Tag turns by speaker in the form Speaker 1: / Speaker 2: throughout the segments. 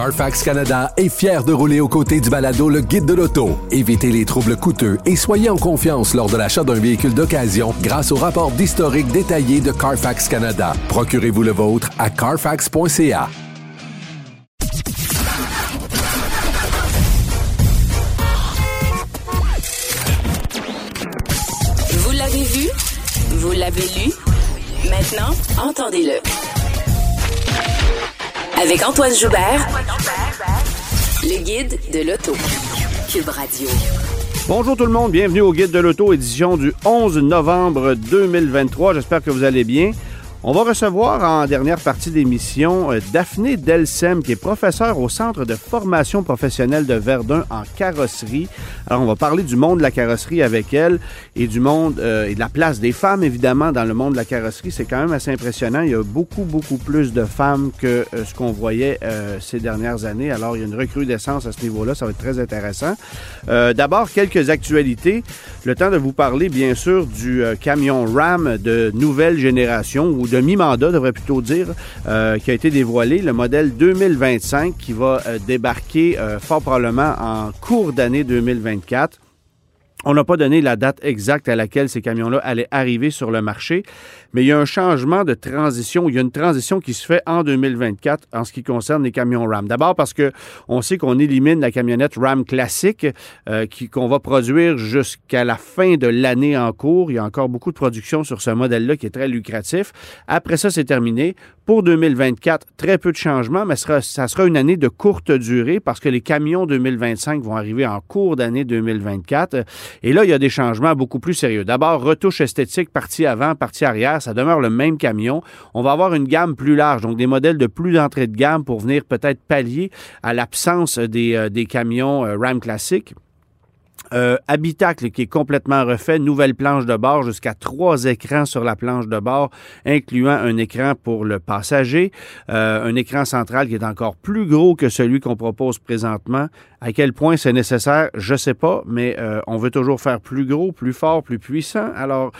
Speaker 1: Carfax Canada est fier de rouler aux côtés du balado Le Guide de l'auto. Évitez les troubles coûteux et soyez en confiance lors de l'achat d'un véhicule d'occasion grâce au rapport d'historique détaillé de Carfax Canada. Procurez-vous le vôtre à carfax.ca.
Speaker 2: Vous l'avez vu? Vous l'avez lu? Maintenant, entendez-le. Avec Antoine Joubert, le guide de l'auto. Cube Radio.
Speaker 3: Bonjour tout le monde, bienvenue au Guide de l'Auto, édition du 11 novembre 2023. J'espère que vous allez bien. On va recevoir en dernière partie d'émission euh, Daphné Delsem, qui est professeure au Centre de formation professionnelle de Verdun en carrosserie. Alors, on va parler du monde de la carrosserie avec elle et du monde euh, et de la place des femmes, évidemment, dans le monde de la carrosserie. C'est quand même assez impressionnant. Il y a beaucoup, beaucoup plus de femmes que euh, ce qu'on voyait ces dernières années. Alors, il y a une recrudescence à ce niveau-là. Ça va être très intéressant. D'abord, quelques actualités. Le temps de vous parler, bien sûr, du camion RAM de nouvelle génération de mi-mandat, devrait plutôt dire, euh, qui a été dévoilé, le modèle 2025 qui va euh, débarquer euh, fort probablement en cours d'année 2024. On n'a pas donné la date exacte à laquelle ces camions-là allaient arriver sur le marché, mais il y a un changement de transition, il y a une transition qui se fait en 2024 en ce qui concerne les camions RAM. D'abord parce que on sait qu'on élimine la camionnette RAM classique euh, qu'on va produire jusqu'à la fin de l'année en cours. Il y a encore beaucoup de production sur ce modèle-là qui est très lucratif. Après ça, c'est terminé. Pour 2024, très peu de changements, mais ça sera une année de courte durée parce que les camions 2025 vont arriver en cours d'année 2024. Et là, il y a des changements beaucoup plus sérieux. D'abord, retouche esthétique, partie avant, partie arrière, ça demeure le même camion. On va avoir une gamme plus large, donc des modèles de plus d'entrée de gamme pour venir peut-être pallier à l'absence des, euh, des camions euh, RAM classiques. Euh, habitacle qui est complètement refait, nouvelle planche de bord jusqu'à trois écrans sur la planche de bord, incluant un écran pour le passager, euh, un écran central qui est encore plus gros que celui qu'on propose présentement. À quel point c'est nécessaire, je sais pas, mais euh, on veut toujours faire plus gros, plus fort, plus puissant. Alors,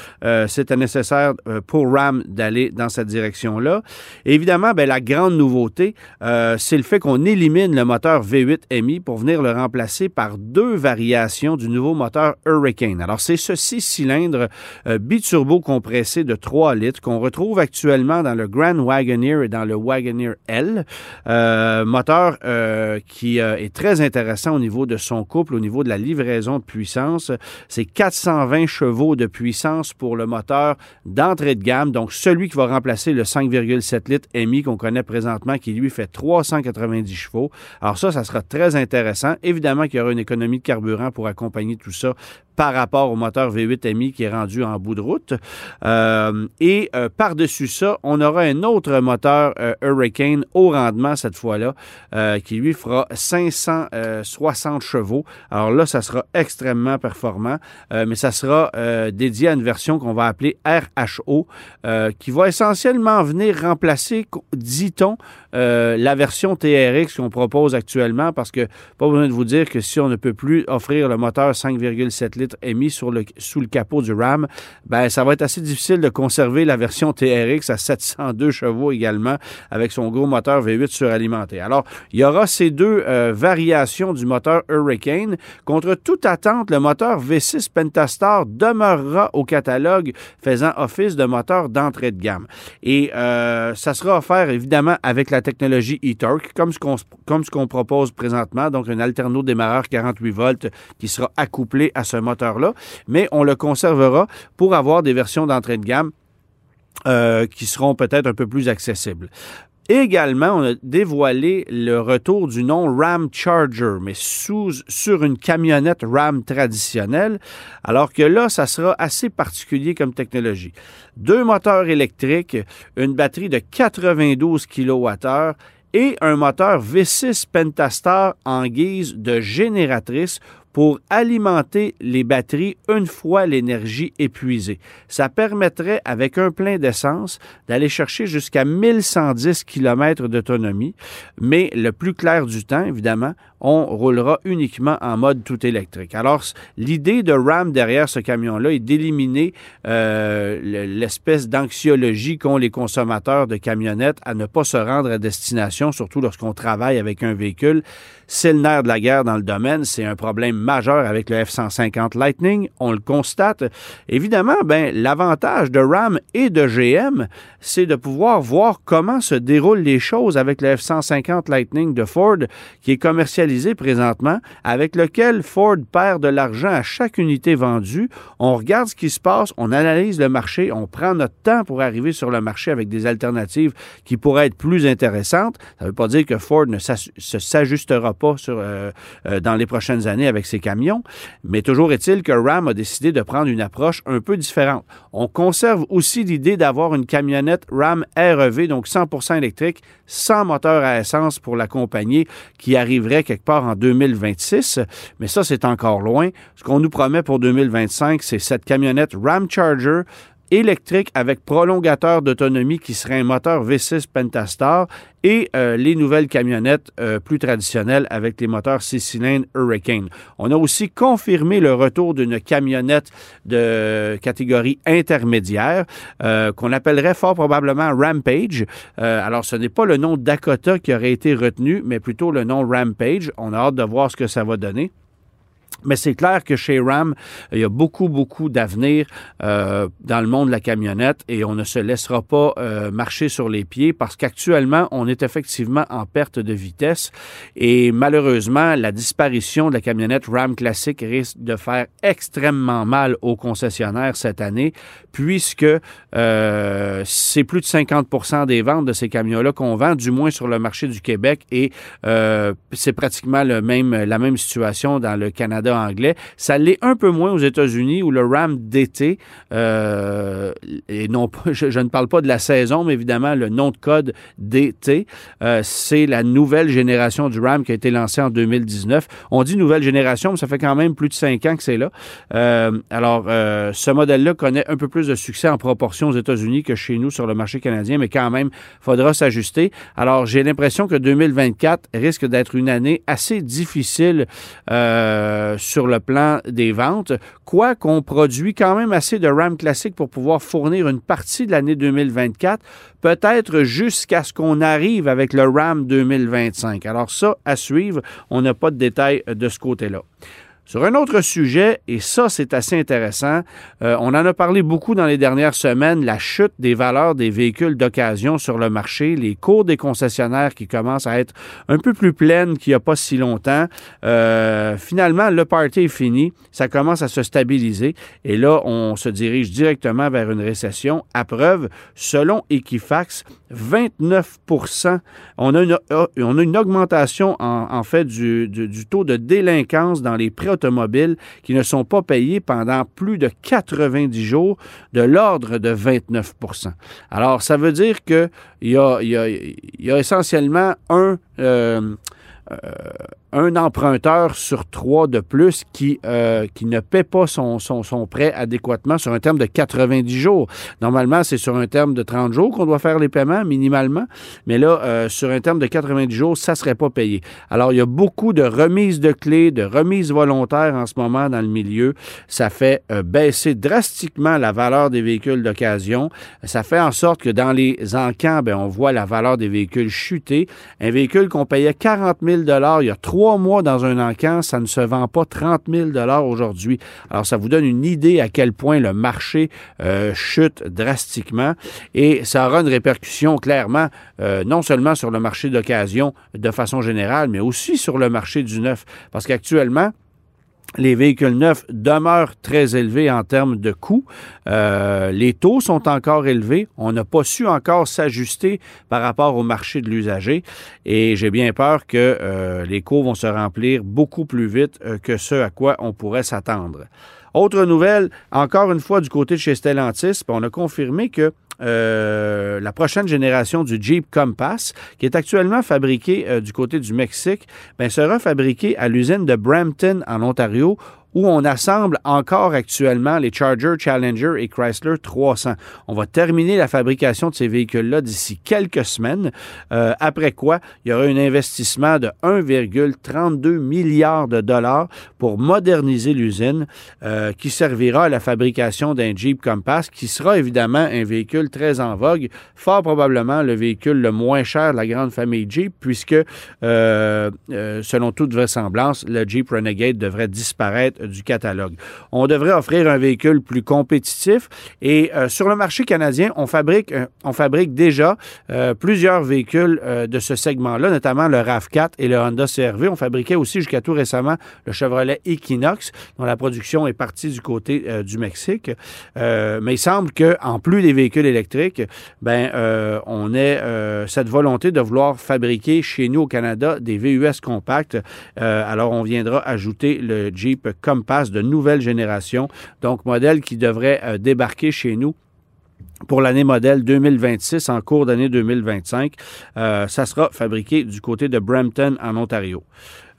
Speaker 3: c'était nécessaire pour RAM d'aller dans cette direction-là. Évidemment, ben, la grande nouveauté, c'est le fait qu'on élimine le moteur V8 MI pour venir le remplacer par deux variations du nouveau moteur Hurricane. Alors, c'est ce six cylindres euh, biturbo compressé de 3 litres qu'on retrouve actuellement dans le Grand Wagoneer et dans le Wagoneer L. Euh, moteur euh, qui est très intéressant au niveau de son couple, au niveau de la livraison de puissance. C'est 420 chevaux de puissance pour le moteur d'entrée de gamme, donc celui qui va remplacer le 5,7 litres MI qu'on connaît présentement, qui lui fait 390 chevaux. Alors ça, ça sera très intéressant. Évidemment qu'il y aura une économie de carburant pour accompagner tout ça par rapport au moteur V8 MI qui est rendu en bout de route. Euh, et euh, par-dessus ça, on aura un autre moteur euh, Hurricane haut rendement cette fois-là, qui lui fera 560 chevaux. Alors là, ça sera extrêmement performant, mais ça sera dédié à une version qu'on va appeler RHO, qui va essentiellement venir remplacer, dit-on, la version TRX qu'on propose actuellement, parce que pas besoin de vous dire que si on ne peut plus offrir le moteur 5,7 litres le, sous le capot du Ram, ben, ça va être assez difficile de conserver la version TRX à 702 chevaux également avec son gros moteur V8 suralimenté. Alors, il y aura ces deux euh, variations du moteur Hurricane. Contre toute attente, le moteur V6 Pentastar demeurera au catalogue faisant office de moteur d'entrée de gamme. Et euh, ça sera offert évidemment avec la technologie e-Torque, comme ce qu'on comme ce qu'on propose présentement, donc un alterno démarreur 48 volts qui sera accouplé à ce moteur là mais on le conservera pour avoir des versions d'entrée de gamme euh, qui seront peut-être un peu plus accessibles. Également, on a dévoilé le retour du nom Ram Charger, mais sous, sur une camionnette Ram traditionnelle, alors que là, ça sera assez particulier comme technologie. Deux moteurs électriques, une batterie de 92 kWh et un moteur V6 Pentastar en guise de génératrice pour alimenter les batteries une fois l'énergie épuisée. Ça permettrait, avec un plein d'essence, d'aller chercher jusqu'à 1110 km d'autonomie, mais le plus clair du temps, évidemment, on roulera uniquement en mode tout électrique. Alors, l'idée de RAM derrière ce camion-là est d'éliminer euh, l'espèce d'anxiologie qu'ont les consommateurs de camionnettes à ne pas se rendre à destination, surtout lorsqu'on travaille avec un véhicule. C'est le nerf de la guerre dans le domaine. C'est un problème majeur avec le F-150 Lightning. On le constate. Évidemment, ben, l'avantage de RAM et de GM, c'est de pouvoir voir comment se déroulent les choses avec le F-150 Lightning de Ford, qui est commercialisé présentement, avec lequel Ford perd de l'argent à chaque unité vendue. On regarde ce qui se passe, on analyse le marché, on prend notre temps pour arriver sur le marché avec des alternatives qui pourraient être plus intéressantes. Ça ne veut pas dire que Ford ne s'ajustera pas sur, euh, euh, dans les prochaines années avec ses camions, mais toujours est-il que Ram a décidé de prendre une approche un peu différente. On conserve aussi l'idée d'avoir une camionnette Ram REV, donc 100% électrique, sans moteur à essence pour l'accompagner, qui arriverait quelque part en 2026, mais ça, c'est encore loin. Ce qu'on nous promet pour 2025, c'est cette camionnette Ram Charger électrique avec prolongateur d'autonomie qui serait un moteur V6 Pentastar et euh, les nouvelles camionnettes euh, plus traditionnelles avec les moteurs 6 cylindres Hurricane. On a aussi confirmé le retour d'une camionnette de catégorie intermédiaire euh, qu'on appellerait fort probablement Rampage. alors ce n'est pas le nom Dakota qui aurait été retenu, mais plutôt le nom Rampage. On a hâte de voir ce que ça va donner. Mais c'est clair que chez Ram, il y a beaucoup, beaucoup d'avenir euh, dans le monde de la camionnette et on ne se laissera pas euh, marcher sur les pieds parce qu'actuellement, on est effectivement en perte de vitesse et malheureusement, la disparition de la camionnette Ram classique risque de faire extrêmement mal aux concessionnaires cette année puisque euh, c'est plus de 50% des ventes de ces camions-là qu'on vend, du moins sur le marché du Québec et c'est pratiquement le même, la même situation dans le Canada anglais. Ça l'est un peu moins aux États-Unis où le Ram d'été, euh, et non je, ne parle pas de la saison, mais évidemment le nom de code d'été, euh, c'est la nouvelle génération du Ram qui a été lancée en 2019. On dit nouvelle génération, mais ça fait quand même plus de cinq ans que c'est là. Euh, alors, ce modèle-là connaît un peu plus de succès en proportion aux États-Unis que chez nous sur le marché canadien, mais quand même, faudra s'ajuster. Alors, j'ai l'impression que 2024 risque d'être une année assez difficile euh, sur le plan des ventes, quoi qu'on produit quand même assez de RAM classique pour pouvoir fournir une partie de l'année 2024, peut-être jusqu'à ce qu'on arrive avec le RAM 2025. Alors ça, à suivre, on n'a pas de détails de ce côté-là. Sur un autre sujet, et ça c'est assez intéressant, euh, on en a parlé beaucoup dans les dernières semaines, la chute des valeurs des véhicules d'occasion sur le marché, les cours des concessionnaires qui commencent à être un peu plus pleines qu'il n'y a pas si longtemps. Euh, finalement, le party est fini, ça commence à se stabiliser et là, on se dirige directement vers une récession. À preuve, selon Equifax, 29 on a une, euh, on a une augmentation en, fait du, du, taux de délinquance dans les prêts automobiles qui ne sont pas payés pendant plus de 90 jours de l'ordre de 29% Alors, ça veut dire qu'il y a, y, a, y a essentiellement un... Euh, euh, un emprunteur sur trois de plus qui, euh, qui ne paie pas son, son, son, prêt adéquatement sur un terme de 90 jours. Normalement, c'est sur un terme de 30 jours qu'on doit faire les paiements minimalement, mais là, euh, sur un terme de 90 jours, ça ne serait pas payé. Alors, il y a beaucoup de remises de clés, de remises volontaires en ce moment dans le milieu. Ça fait euh, baisser drastiquement la valeur des véhicules d'occasion. Ça fait en sorte que dans les encans, ben, on voit la valeur des véhicules chuter. Un véhicule qu'on payait 40 000 il y a trois trois mois dans un encan, ça ne se vend pas 30 000 aujourd'hui. Alors, ça vous donne une idée à quel point le marché euh, chute drastiquement et ça aura une répercussion clairement euh, non seulement sur le marché d'occasion de façon générale, mais aussi sur le marché du neuf. Parce qu'actuellement, les véhicules neufs demeurent très élevés en termes de coûts. Euh, les taux sont encore élevés. On n'a pas su encore s'ajuster par rapport au marché de l'usager. Et j'ai bien peur que euh, les coûts vont se remplir beaucoup plus vite euh, que ce à quoi on pourrait s'attendre. Autre nouvelle, encore une fois du côté de chez Stellantis, on a confirmé que la prochaine génération du Jeep Compass, qui est actuellement fabriqué euh, du côté du Mexique, ben, sera fabriqué à l'usine de Brampton en Ontario où on assemble encore actuellement les Charger, Challenger et Chrysler 300. On va terminer la fabrication de ces véhicules-là d'ici quelques semaines, euh, après quoi il y aura un investissement de 1,32 milliard de dollars pour moderniser l'usine euh, qui servira à la fabrication d'un Jeep Compass qui sera évidemment un véhicule très en vogue, fort probablement le véhicule le moins cher de la grande famille Jeep puisque euh, selon toute vraisemblance, le Jeep Renegade devrait disparaître du catalogue. On devrait offrir un véhicule plus compétitif et sur le marché canadien, on fabrique, fabrique déjà plusieurs véhicules de ce segment-là, notamment le RAV4 et le Honda CRV. On fabriquait aussi jusqu'à tout récemment le Chevrolet Equinox, dont la production est partie du côté euh, du Mexique. Euh, mais il semble qu'en plus des véhicules électriques, ben, euh, on ait cette volonté de vouloir fabriquer chez nous au Canada des VUS compacts. alors, on viendra ajouter le Jeep De nouvelle génération, donc modèle qui devrait débarquer chez nous pour l'année modèle 2026 en cours d'année 2025. Euh, ça sera fabriqué du côté de Brampton en Ontario.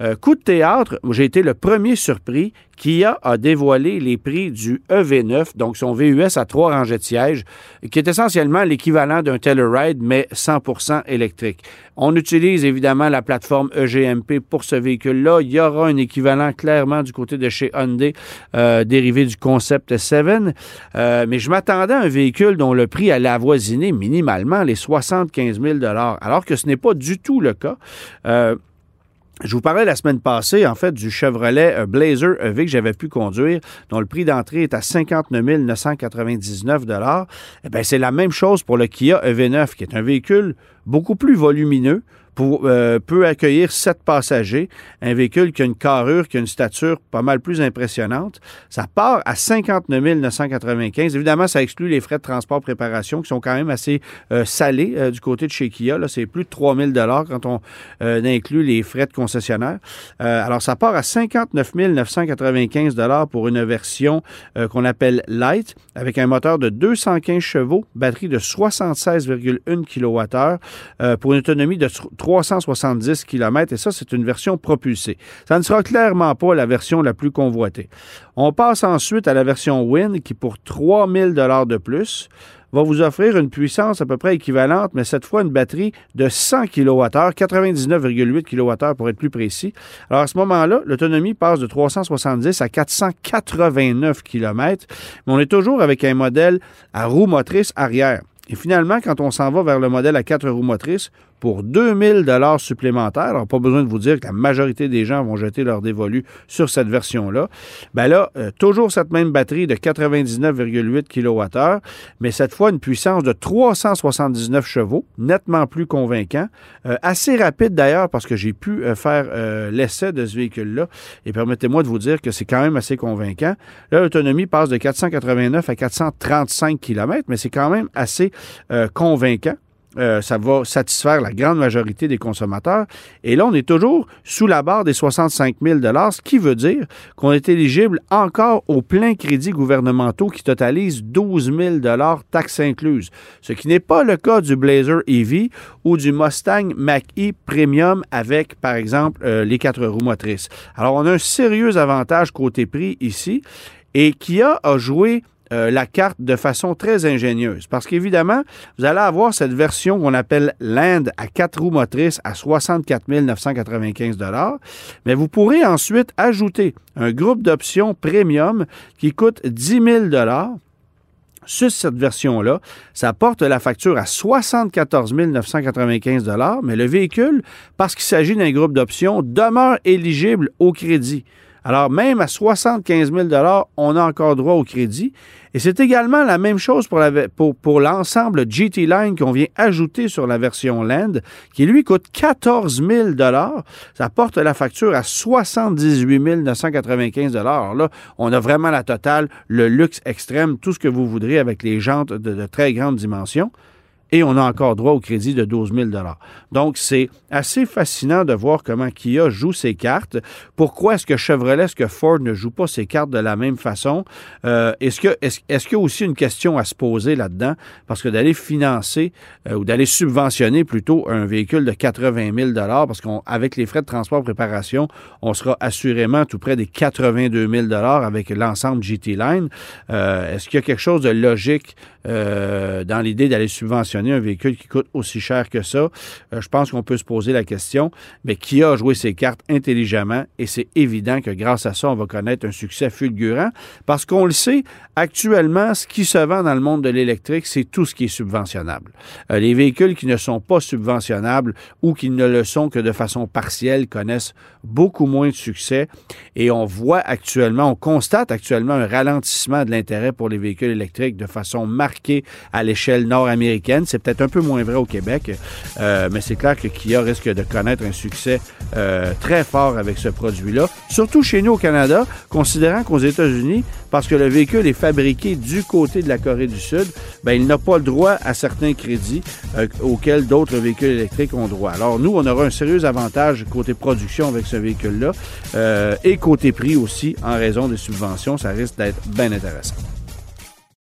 Speaker 3: Euh, coup de théâtre, j'ai été le premier surpris. Kia a dévoilé les prix du EV9, donc son VUS à trois rangées de sièges, qui est essentiellement l'équivalent d'un Telluride, mais 100% électrique. On utilise évidemment la plateforme EGMP pour ce véhicule-là. Il y aura un équivalent clairement du côté de chez Hyundai, euh, dérivé du Concept 7. Euh, mais je m'attendais à un véhicule dont le prix allait avoisiner minimalement les 75 000 alors que ce n'est pas du tout le cas. Je vous parlais la semaine passée, en fait, du Chevrolet euh, Blazer EV que j'avais pu conduire, dont le prix d'entrée est à 59 999 Eh bien, c'est la même chose pour le Kia EV9, qui est un véhicule beaucoup plus volumineux, euh, peut accueillir sept passagers, un véhicule qui a une carrure, qui a une stature pas mal plus impressionnante. Ça part à 59 995. Évidemment, ça exclut les frais de transport préparation qui sont quand même assez euh, salés euh, du côté de chez Kia. C'est plus de 3 000 quand on inclut les frais de concessionnaire. alors, ça part à 59 995 pour une version qu'on appelle Light avec un moteur de 215 chevaux, batterie de 76,1 kWh pour une autonomie de 370 km et ça, c'est une version propulsée. Ça ne sera clairement pas la version la plus convoitée. On passe ensuite à la version Win qui, pour 3000 dollars de plus, va vous offrir une puissance à peu près équivalente, mais cette fois une batterie de 100 kWh, 99,8 kWh pour être plus précis. Alors à ce moment-là, l'autonomie passe de 370 à 489 km, mais on est toujours avec un modèle à roue motrice arrière. Et finalement, quand on s'en va vers le modèle à quatre roues motrices, pour 2000 dollars supplémentaires. Alors, pas besoin de vous dire que la majorité des gens vont jeter leur dévolu sur cette version-là. Ben là, euh, toujours cette même batterie de 99,8 kWh, mais cette fois une puissance de 379 chevaux, nettement plus convaincant. Euh, assez rapide d'ailleurs, parce que j'ai pu euh, faire l'essai de ce véhicule-là. Et permettez-moi de vous dire que c'est quand même assez convaincant. Là, l'autonomie passe de 489 à 435 km, mais c'est quand même assez convaincant. Euh, ça va satisfaire la grande majorité des consommateurs. Et là, on est toujours sous la barre des 65 000 ce qui veut dire qu'on est éligible encore aux pleins crédits gouvernementaux qui totalisent 12 000 taxes incluses, ce qui n'est pas le cas du Blazer EV ou du Mustang Mach-E Premium avec, par exemple, euh, les quatre roues motrices. Alors, on a un sérieux avantage côté prix ici. Et Kia a joué euh, la carte de façon très ingénieuse. Parce qu'évidemment, vous allez avoir cette version qu'on appelle Land à quatre roues motrices à 64 995 mais vous pourrez ensuite ajouter un groupe d'options premium qui coûte 10 000 sur cette version-là, ça porte la facture à 74 995 mais le véhicule, parce qu'il s'agit d'un groupe d'options, demeure éligible au crédit. Alors, même à 75 000 on a encore droit au crédit. Et c'est également la même chose pour, l'ensemble GT Line qu'on vient ajouter sur la version Land, qui lui coûte 14 000 Ça porte la facture à 78 995 Alors là, on a vraiment la totale, le luxe extrême, tout ce que vous voudrez avec les jantes de, de très grande dimension. Et on a encore droit au crédit de 12 000 Donc, c'est assez fascinant de voir comment Kia joue ses cartes. Pourquoi est-ce que Chevrolet, est-ce que Ford ne joue pas ses cartes de la même façon? Euh, est-ce que est-ce, est qu'il y a aussi une question à se poser là-dedans? Parce que d'aller financer euh, ou d'aller subventionner plutôt un véhicule de 80 000 parce qu'avec les frais de transport préparation, on sera assurément tout près des 82 000 avec l'ensemble GT Line. Euh, est-ce qu'il y a quelque chose de logique euh, dans l'idée d'aller subventionner un véhicule qui coûte aussi cher que ça? Euh, je pense qu'on peut se poser la question, mais qui a joué ses cartes intelligemment? Et c'est évident que grâce à ça, on va connaître un succès fulgurant parce qu'on le sait, actuellement, ce qui se vend dans le monde de l'électrique, c'est tout ce qui est subventionnable. les véhicules qui ne sont pas subventionnables ou qui ne le sont que de façon partielle connaissent beaucoup moins de succès et on voit actuellement, on constate actuellement un ralentissement de l'intérêt pour les véhicules électriques de façon marquée à l'échelle nord-américaine. C'est peut-être un peu moins vrai au Québec, euh, mais c'est clair que Kia risque de connaître un succès euh, très fort avec ce produit-là, surtout chez nous au Canada, considérant qu'aux États-Unis, parce que le véhicule est fabriqué du côté de la Corée du Sud, ben, il n'a pas le droit à certains crédits euh, auxquels d'autres véhicules électriques ont droit. Alors nous, on aura un sérieux avantage côté production avec ce véhicule-là et côté prix aussi en raison des subventions. Ça risque d'être bien intéressant.